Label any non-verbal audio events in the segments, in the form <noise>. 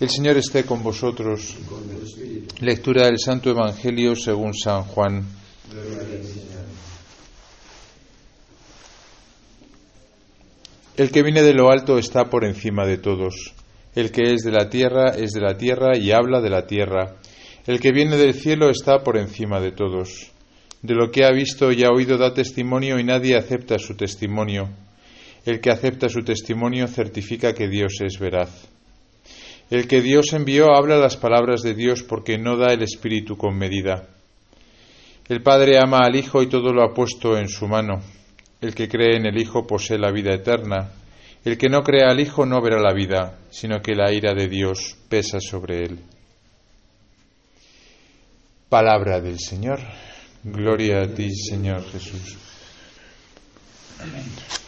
El Señor esté con vosotros. Lectura del Santo Evangelio según San Juan. El que viene de lo alto está por encima de todos. El que es de la tierra es de la tierra y habla de la tierra. El que viene del cielo está por encima de todos. De lo que ha visto y ha oído da testimonio y nadie acepta su testimonio. El que acepta su testimonio certifica que Dios es veraz. El que Dios envió habla las palabras de Dios porque no da el Espíritu con medida. El Padre ama al Hijo y todo lo ha puesto en su mano. El que cree en el Hijo posee la vida eterna. El que no cree al Hijo no verá la vida, sino que la ira de Dios pesa sobre él. Palabra del Señor. Gloria a ti, Señor Jesús. Amén.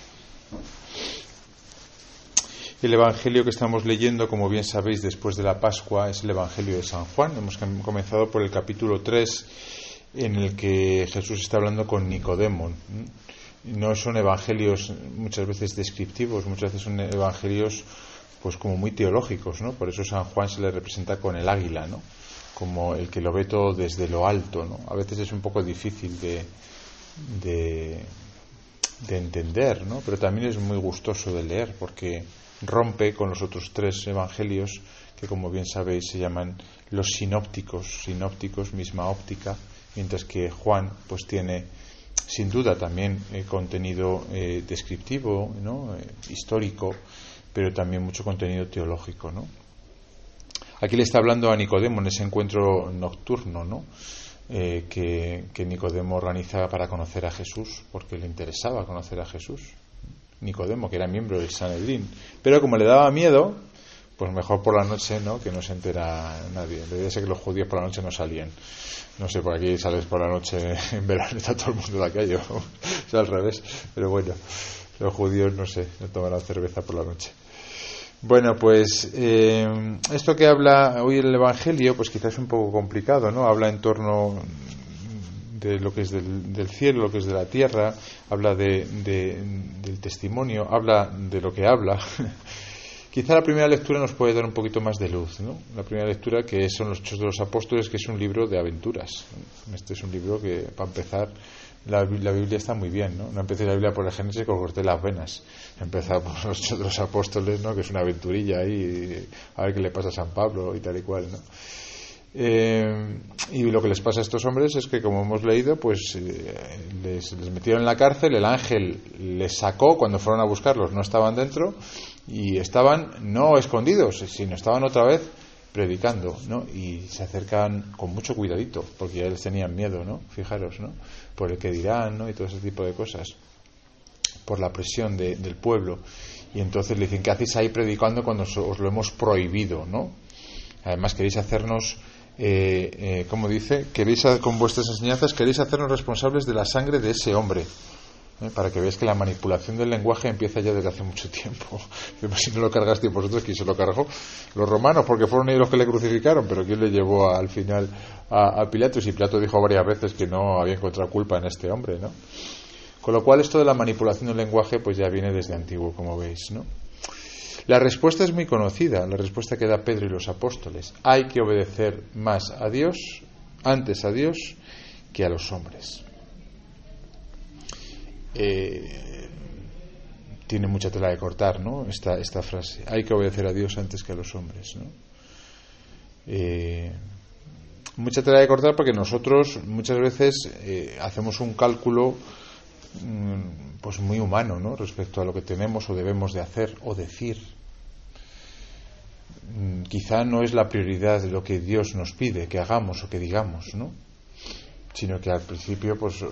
El Evangelio que estamos leyendo, como bien sabéis, después de la Pascua, es el Evangelio de San Juan. Hemos comenzado por el capítulo 3, en el que Jesús está hablando con Nicodemo. No son evangelios muchas veces descriptivos, muchas veces son evangelios pues como muy teológicos, ¿no? Por eso San Juan se le representa con el águila, ¿no? Como el que lo ve todo desde lo alto, ¿no? A veces es un poco difícil de, de, de entender, ¿no? Pero también es muy gustoso de leer porque rompe con los otros tres evangelios que como bien sabéis se llaman los sinópticos, sinópticos, misma óptica, mientras que Juan pues tiene sin duda también eh, contenido eh, descriptivo, ¿no? Eh, histórico, pero también mucho contenido teológico, ¿no? Aquí le está hablando a Nicodemo en ese encuentro nocturno, ¿no? que, que Nicodemo organiza para conocer a Jesús, porque le interesaba conocer a Jesús. Nicodemo, que era miembro del Sanedrín. Pero como le daba miedo, pues mejor por la noche, ¿no? Que no se entera nadie. Debe ser que los judíos por la noche no salían. No sé, por aquí sales por la noche <laughs> en verano, está todo el mundo en la calle. es al revés. Pero bueno, los judíos, no sé, no toman cerveza por la noche. Bueno, pues eh, esto que habla hoy el Evangelio, pues quizás es un poco complicado, ¿no? Habla en torno de lo que es del, cielo, lo que es de la tierra, habla de, del testimonio, habla de lo que habla. <laughs> Quizá la primera lectura nos puede dar un poquito más de luz, ¿no? La primera lectura que son los Hechos de los Apóstoles, que es un libro de aventuras. Este es un libro que, para empezar, la, Biblia está muy bien, ¿no? No empecé la Biblia por el Génesis con corté las venas. Empezar por los Hechos de los Apóstoles, ¿no? Que es una aventurilla ahí, a ver qué le pasa a San Pablo y tal y cual, ¿no? Eh, y lo que les pasa a estos hombres es que, como hemos leído, pues eh, les, metieron en la cárcel, el ángel les sacó cuando fueron a buscarlos, no estaban dentro y estaban no escondidos, sino estaban otra vez predicando, ¿no? Y se acercan con mucho cuidadito, porque ya les tenían miedo, ¿no? Fijaros, ¿no? Por el que dirán, ¿no? Y todo ese tipo de cosas, por la presión del pueblo. Y entonces le dicen, ¿qué hacéis ahí predicando cuando os lo hemos prohibido, ¿no? Además queréis hacernos eh, eh, como dice, queréis con vuestras enseñanzas queréis hacernos responsables de la sangre de ese hombre. ¿eh? Para que veáis que la manipulación del lenguaje empieza ya desde hace mucho tiempo. <laughs> si no lo cargasteis vosotros, ¿quién se lo cargó? Los romanos, porque fueron ellos los que le crucificaron, pero ¿quién le llevó al final a, a Pilato? Y Pilato dijo varias veces que no había encontrado culpa en este hombre, ¿no? Con lo cual esto de la manipulación del lenguaje pues ya viene desde antiguo, como veis, ¿no? La respuesta es muy conocida, la respuesta que da Pedro y los apóstoles. Hay que obedecer más a Dios, antes a Dios, que a los hombres. Eh, tiene mucha tela de cortar, ¿no? Esta, esta frase. Hay que obedecer a Dios antes que a los hombres, ¿no? Eh, mucha tela de cortar porque nosotros muchas veces eh, hacemos un cálculo pues muy humano, ¿no? Respecto a lo que tenemos o debemos de hacer o decir. Mm, quizá no es la prioridad lo que Dios nos pide que hagamos o que digamos, ¿no? Sino que al principio, pues, eh,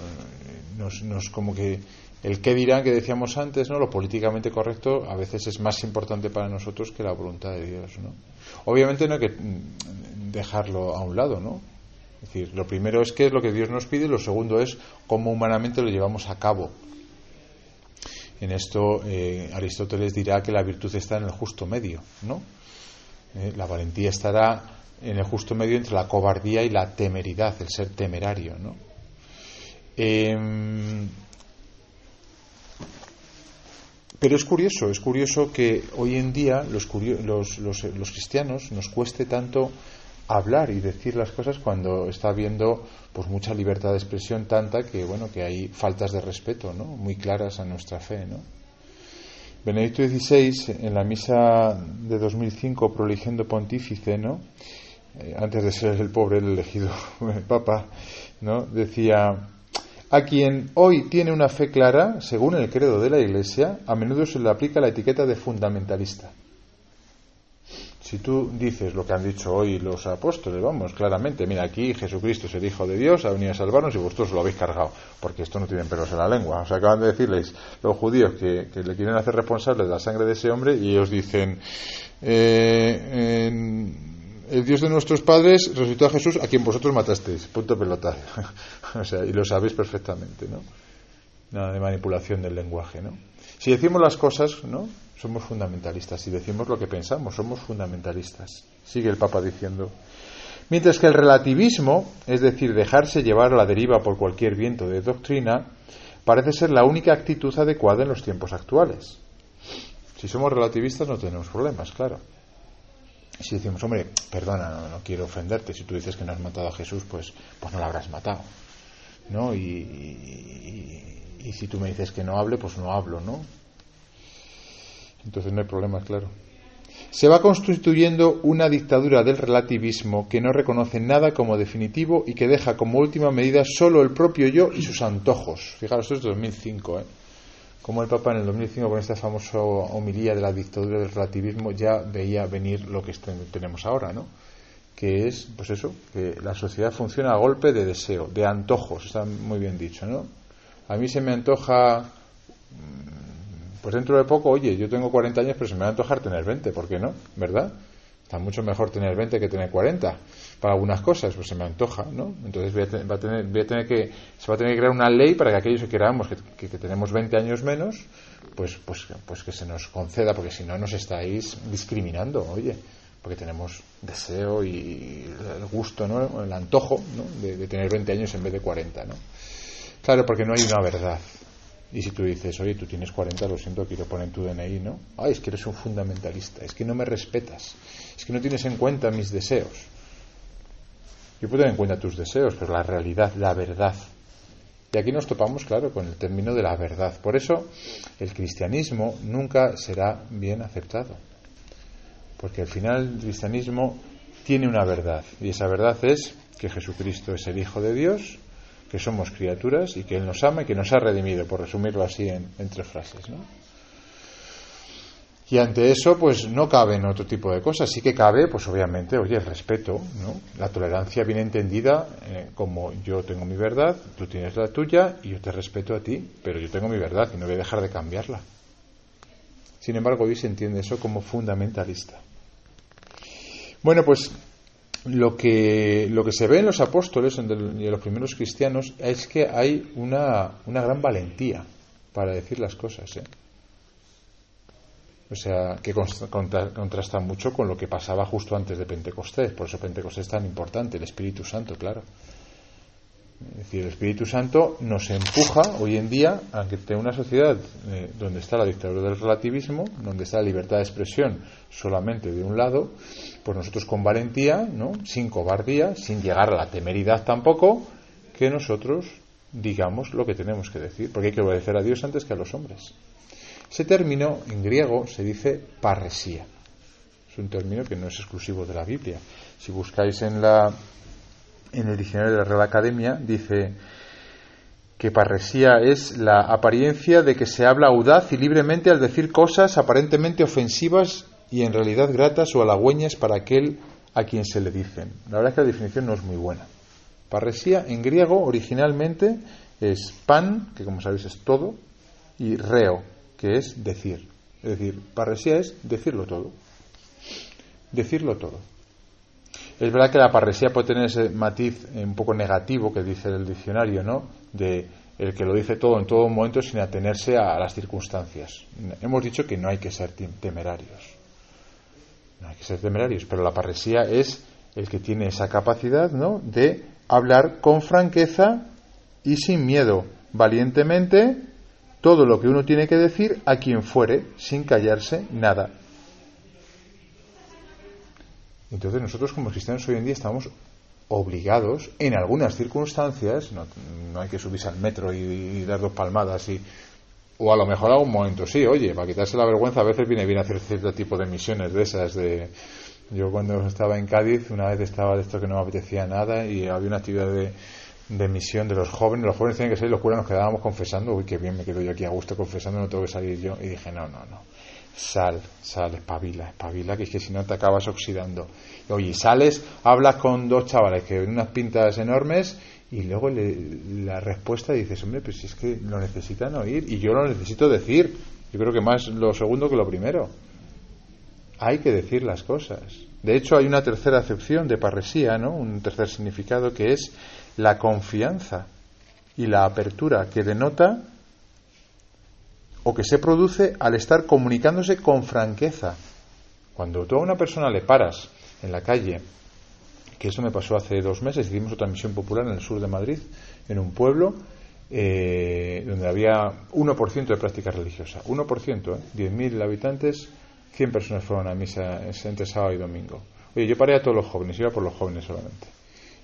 nos, nos como que el qué dirán que decíamos antes, ¿no? Lo políticamente correcto a veces es más importante para nosotros que la voluntad de Dios, ¿no? Obviamente no hay que mm, dejarlo a un lado, ¿no? Es decir, lo primero es qué es lo que Dios nos pide y lo segundo es cómo humanamente lo llevamos a cabo. En esto eh, Aristóteles dirá que la virtud está en el justo medio, ¿no? Eh, la valentía estará en el justo medio entre la cobardía y la temeridad, el ser temerario. ¿no? Em, pero es curioso, es curioso que hoy en día los, los, los, cristianos nos cueste tanto hablar y decir las cosas cuando está habiendo pues mucha libertad de expresión tanta que bueno que hay faltas de respeto ¿no? muy claras a nuestra fe ¿no? Benedicto XVI en la misa de 2005 proeligiendo pontífice ¿no? Eh, antes de ser el pobre el elegido <laughs> papa ¿no? decía a quien hoy tiene una fe clara, según el credo de la Iglesia, a menudo se le aplica la etiqueta de fundamentalista. Si tú dices lo que han dicho hoy los apóstoles, vamos, claramente, mira, aquí Jesucristo es el Hijo de Dios, ha venido a salvarnos y vosotros lo habéis cargado, porque esto no tienen pelos en la lengua. O sea, acaban de decirles los judíos que, le quieren hacer responsable de la sangre de ese hombre y ellos dicen, eh, el Dios de nuestros padres resucitó a Jesús a quien vosotros matasteis. Punto pelota. <laughs> o sea, y lo sabéis perfectamente, ¿no? Nada de manipulación del lenguaje, ¿no? Si decimos las cosas, ¿no? Somos fundamentalistas. Si decimos lo que pensamos, somos fundamentalistas. Sigue el Papa diciendo. Mientras que el relativismo, es decir, dejarse llevar a la deriva por cualquier viento de doctrina, parece ser la única actitud adecuada en los tiempos actuales. Si somos relativistas no tenemos problemas, claro si decimos, hombre, perdona, no, quiero ofenderte, si tú dices que no has matado a Jesús, pues, pues no lo habrás matado, ¿no? Y, y, si tú me dices que no hable, pues no hablo, ¿no? Entonces no hay problema, claro. Se va constituyendo una dictadura del relativismo que no reconoce nada como definitivo y que deja como última medida solo el propio yo y sus antojos. Fijaros, esto es 2005, ¿eh? como el Papa en el 2005 con esta famosa homilía de la dictadura del relativismo ya veía venir lo que tenemos ahora, ¿no? Que es, pues eso, que la sociedad funciona a golpe de deseo, de antojos, está muy bien dicho, ¿no? A mí se me antoja, mm, pues dentro de poco, oye, yo tengo 40 años, pero se me va a antojar tener 20, ¿por qué no? ¿Verdad? Está mucho mejor tener 20 que tener 40 para algunas cosas, pues se me antoja, ¿no? Entonces voy a, tener, voy a tener que, se va a tener que crear una ley para que aquellos que queramos que, tenemos 20 años menos, pues, pues, pues que se nos conceda, porque si no nos estáis discriminando, oye, porque tenemos deseo y el gusto, ¿no? El antojo, ¿no? De, de tener 20 años en vez de 40, ¿no? Claro, porque no hay una verdad. Y si tú dices, oye, tú tienes 40, lo siento, quiero poner tu DNI, ¿no? Ay, es que eres un fundamentalista, es que no me respetas, es que no tienes en cuenta mis deseos. Yo puedo tener en cuenta tus deseos, pero la realidad, la verdad. Y aquí nos topamos, claro, con el término de la verdad. Por eso el cristianismo nunca será bien aceptado. Porque al final el cristianismo tiene una verdad. Y esa verdad es que Jesucristo es el Hijo de Dios, que somos criaturas y que Él nos ama y que nos ha redimido, por resumirlo así en, en tres frases. ¿no? Y ante eso, pues no caben otro tipo de cosas. Sí que cabe, pues obviamente, oye, el respeto, ¿no? La tolerancia bien entendida eh, como yo tengo mi verdad, tú tienes la tuya y yo te respeto a ti, pero yo tengo mi verdad y no voy a dejar de cambiarla. Sin embargo, hoy se entiende eso como fundamentalista. Bueno, pues lo que, lo que se ve en los apóstoles y en los primeros cristianos es que hay una, una gran valentía para decir las cosas. ¿eh? O sea, que contrasta mucho con lo que pasaba justo antes de Pentecostés. Por eso Pentecostés es tan importante, el Espíritu Santo, claro. Es decir, el Espíritu Santo nos empuja hoy en día a que una sociedad eh, donde está la dictadura del relativismo, donde está la libertad de expresión solamente de un lado, pues nosotros con valentía, ¿no? sin cobardía, sin llegar a la temeridad tampoco, que nosotros digamos lo que tenemos que decir, porque hay que obedecer a Dios antes que a los hombres. Ese término en griego se dice parresía. Es un término que no es exclusivo de la Biblia. Si buscáis en, la, en el diccionario de la Real Academia, dice que parresía es la apariencia de que se habla audaz y libremente al decir cosas aparentemente ofensivas y en realidad gratas o halagüeñas para aquel a quien se le dicen. La verdad es que la definición no es muy buena. Parresía en griego originalmente es pan, que como sabéis es todo, y reo, que es decir. Es decir, parresía es decirlo todo. Decirlo todo. Es verdad que la parresía puede tener ese matiz un poco negativo que dice el diccionario, ¿no? De el que lo dice todo en todo momento sin atenerse a las circunstancias. Hemos dicho que no hay que ser temerarios. No hay que ser temerarios, pero la parresía es el que tiene esa capacidad, ¿no? De hablar con franqueza y sin miedo, valientemente todo lo que uno tiene que decir a quien fuere, sin callarse nada. Entonces nosotros como cristianos hoy en día estamos obligados, en algunas circunstancias, no, hay que subirse al metro y, dar dos palmadas y o a lo mejor a un momento sí, oye, para quitarse la vergüenza a veces viene bien hacer cierto tipo de misiones de esas de yo cuando estaba en Cádiz una vez estaba de esto que no me apetecía nada y había una actividad de, de misión de los jóvenes, los jóvenes tenían que ser los curas nos quedábamos confesando, uy, qué bien me quedo yo aquí a gusto confesando, no tengo que salir yo y dije, no, no, no sal, sal, espabila, espabila, que es que si no te acabas oxidando. Oye, sales, hablas con dos chavales que ven unas pintas enormes y luego la respuesta dices, hombre, pues es que lo necesitan oír y yo lo necesito decir. Yo creo que más lo segundo que lo primero. Hay que decir las cosas. De hecho, hay una tercera acepción de parresía, ¿no? Un tercer significado que es la confianza y la apertura que denota o que se produce al estar comunicándose con franqueza. Cuando tú a una persona le paras en la calle, que eso me pasó hace dos meses, hicimos otra misión popular en el sur de Madrid, en un pueblo eh, donde había 1% de práctica religiosa. 1%, ¿eh? 10.000 habitantes, 100 personas fueron a misa entre sábado y domingo. Oye, yo paré a todos los jóvenes, iba por los jóvenes solamente.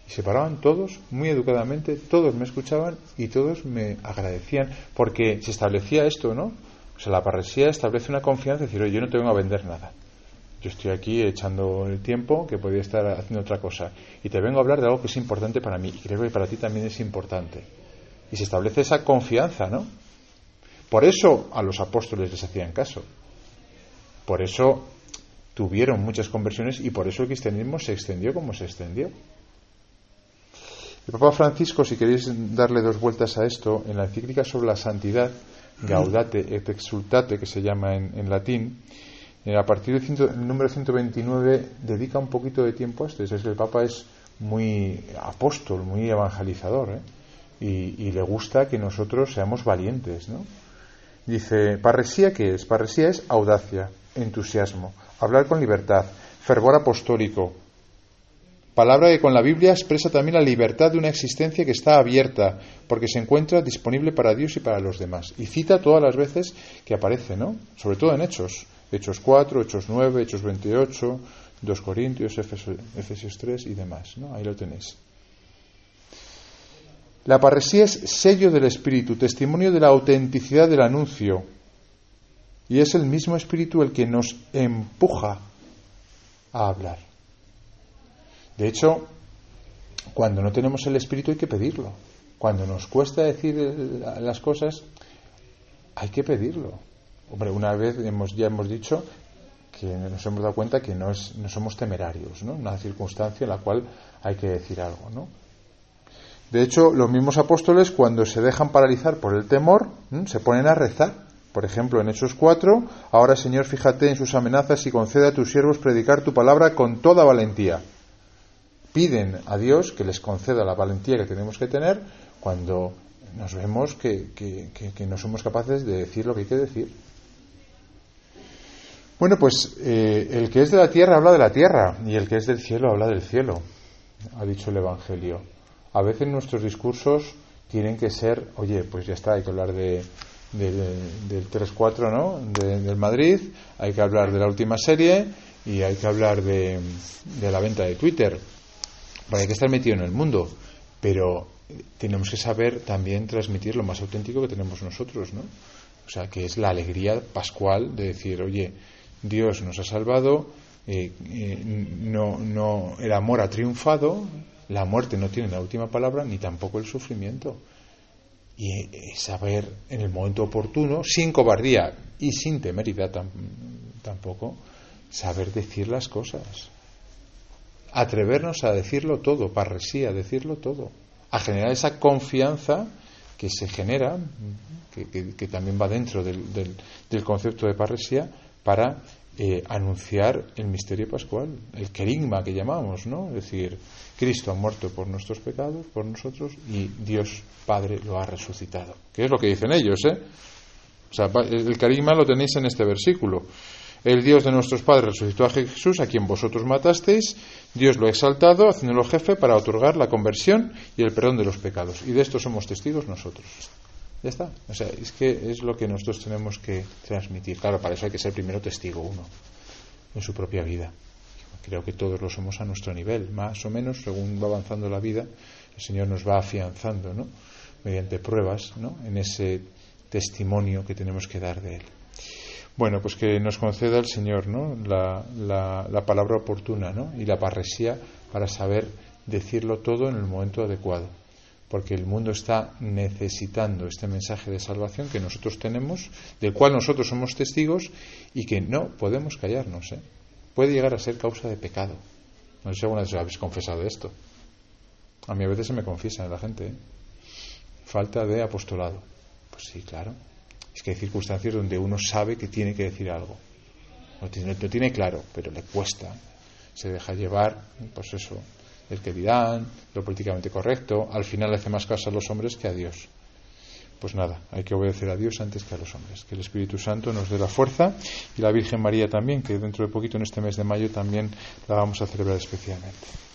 Y se paraban todos, muy educadamente, todos me escuchaban y todos me agradecían, porque se establecía esto, ¿no? O sea, la parresía establece una confianza, decir, oye, yo no te vengo a vender nada. Yo estoy aquí echando el tiempo que podría estar haciendo otra cosa. Y te vengo a hablar de algo que es importante para mí y creo que para ti también es importante. Y se establece esa confianza, ¿no? Por eso a los apóstoles les hacían caso. Por eso tuvieron muchas conversiones y por eso el cristianismo se extendió como se extendió. El Papa Francisco, si queréis darle dos vueltas a esto, en la encíclica sobre la santidad, Gaudate et Exultate, que se llama en, latín, eh, a partir del número 129 dedica un poquito de tiempo a esto. Es que el Papa es muy apóstol, muy evangelizador, ¿eh? y, le gusta que nosotros seamos valientes. ¿no? Dice, parresía, ¿qué es? Parresía es audacia, entusiasmo, hablar con libertad, fervor apostólico, Palabra que con la Biblia expresa también la libertad de una existencia que está abierta, porque se encuentra disponible para Dios y para los demás. Y cita todas las veces que aparece, ¿no? Sobre todo en Hechos. Hechos 4, Hechos 9, Hechos 28, 2 Corintios, Efesios 3 y demás, ¿no? Ahí lo tenéis. La parresía es sello del Espíritu, testimonio de la autenticidad del anuncio. Y es el mismo Espíritu el que nos empuja a hablar. De hecho, cuando no tenemos el Espíritu hay que pedirlo. Cuando nos cuesta decir las cosas, hay que pedirlo. Hombre, una vez hemos, ya hemos dicho que nos hemos dado cuenta que no, es, no somos temerarios, ¿no? Una circunstancia en la cual hay que decir algo, ¿no? De hecho, los mismos apóstoles, cuando se dejan paralizar por el temor, se ponen a rezar. Por ejemplo, en Hechos 4, ahora Señor, fíjate en sus amenazas y concede a tus siervos predicar tu palabra con toda valentía piden a Dios que les conceda la valentía que tenemos que tener cuando nos vemos que, no somos capaces de decir lo que hay que decir. Bueno, pues eh, el que es de la tierra habla de la tierra y el que es del cielo habla del cielo, ha dicho el Evangelio. A veces nuestros discursos tienen que ser, oye, pues ya está, hay que hablar de, del 3-4, ¿no? del Madrid, hay que hablar de la última serie y hay que hablar de la venta de Twitter porque hay que estar metido en el mundo, pero tenemos que saber también transmitir lo más auténtico que tenemos nosotros, ¿no? O sea, que es la alegría pascual de decir, oye, Dios nos ha salvado, eh, eh, no, no, el amor ha triunfado, la muerte no tiene la última palabra, ni tampoco el sufrimiento. Y eh, saber en el momento oportuno, sin cobardía y sin temeridad tampoco, saber decir las cosas atrevernos a decirlo todo, parresía, decirlo todo, a generar esa confianza que se genera, que, también va dentro del, del, concepto de parresía, para eh, anunciar el misterio pascual, el querigma que llamamos, ¿no? Es decir, Cristo ha muerto por nuestros pecados, por nosotros, y Dios Padre lo ha resucitado. Que es lo que dicen ellos, ¿eh? O sea, el carisma lo tenéis en este versículo. El Dios de nuestros padres resucitó a Jesús, a quien vosotros matasteis. Dios lo ha exaltado, haciéndolo jefe para otorgar la conversión y el perdón de los pecados. Y de esto somos testigos nosotros. Ya está. O sea, es que es lo que nosotros tenemos que transmitir. Claro, para eso hay que ser primero testigo uno en su propia vida. Creo que todos lo somos a nuestro nivel, más o menos, según va avanzando la vida, el Señor nos va afianzando, ¿no? Mediante pruebas, ¿no? En ese testimonio que tenemos que dar de Él. Bueno, pues que nos conceda el Señor, ¿no? La, la, la palabra oportuna, ¿no? Y la parresía para saber decirlo todo en el momento adecuado porque el mundo está necesitando este mensaje de salvación que nosotros tenemos, del cual nosotros somos testigos y que no podemos callarnos. ¿eh? Puede llegar a ser causa de pecado. No sé si alguna vez habéis confesado esto. A mí a veces se me confiesa la gente. ¿eh? Falta de apostolado. Pues sí, claro. Es que hay circunstancias donde uno sabe que tiene que decir algo. Lo tiene, claro, pero le cuesta. Se deja llevar, pues eso, el que dirán, lo políticamente correcto, al final hace más caso a los hombres que a Dios. Pues nada, hay que obedecer a Dios antes que a los hombres. Que el Espíritu Santo nos dé la fuerza y la Virgen María también, que dentro de poquito en este mes de mayo también la vamos a celebrar especialmente.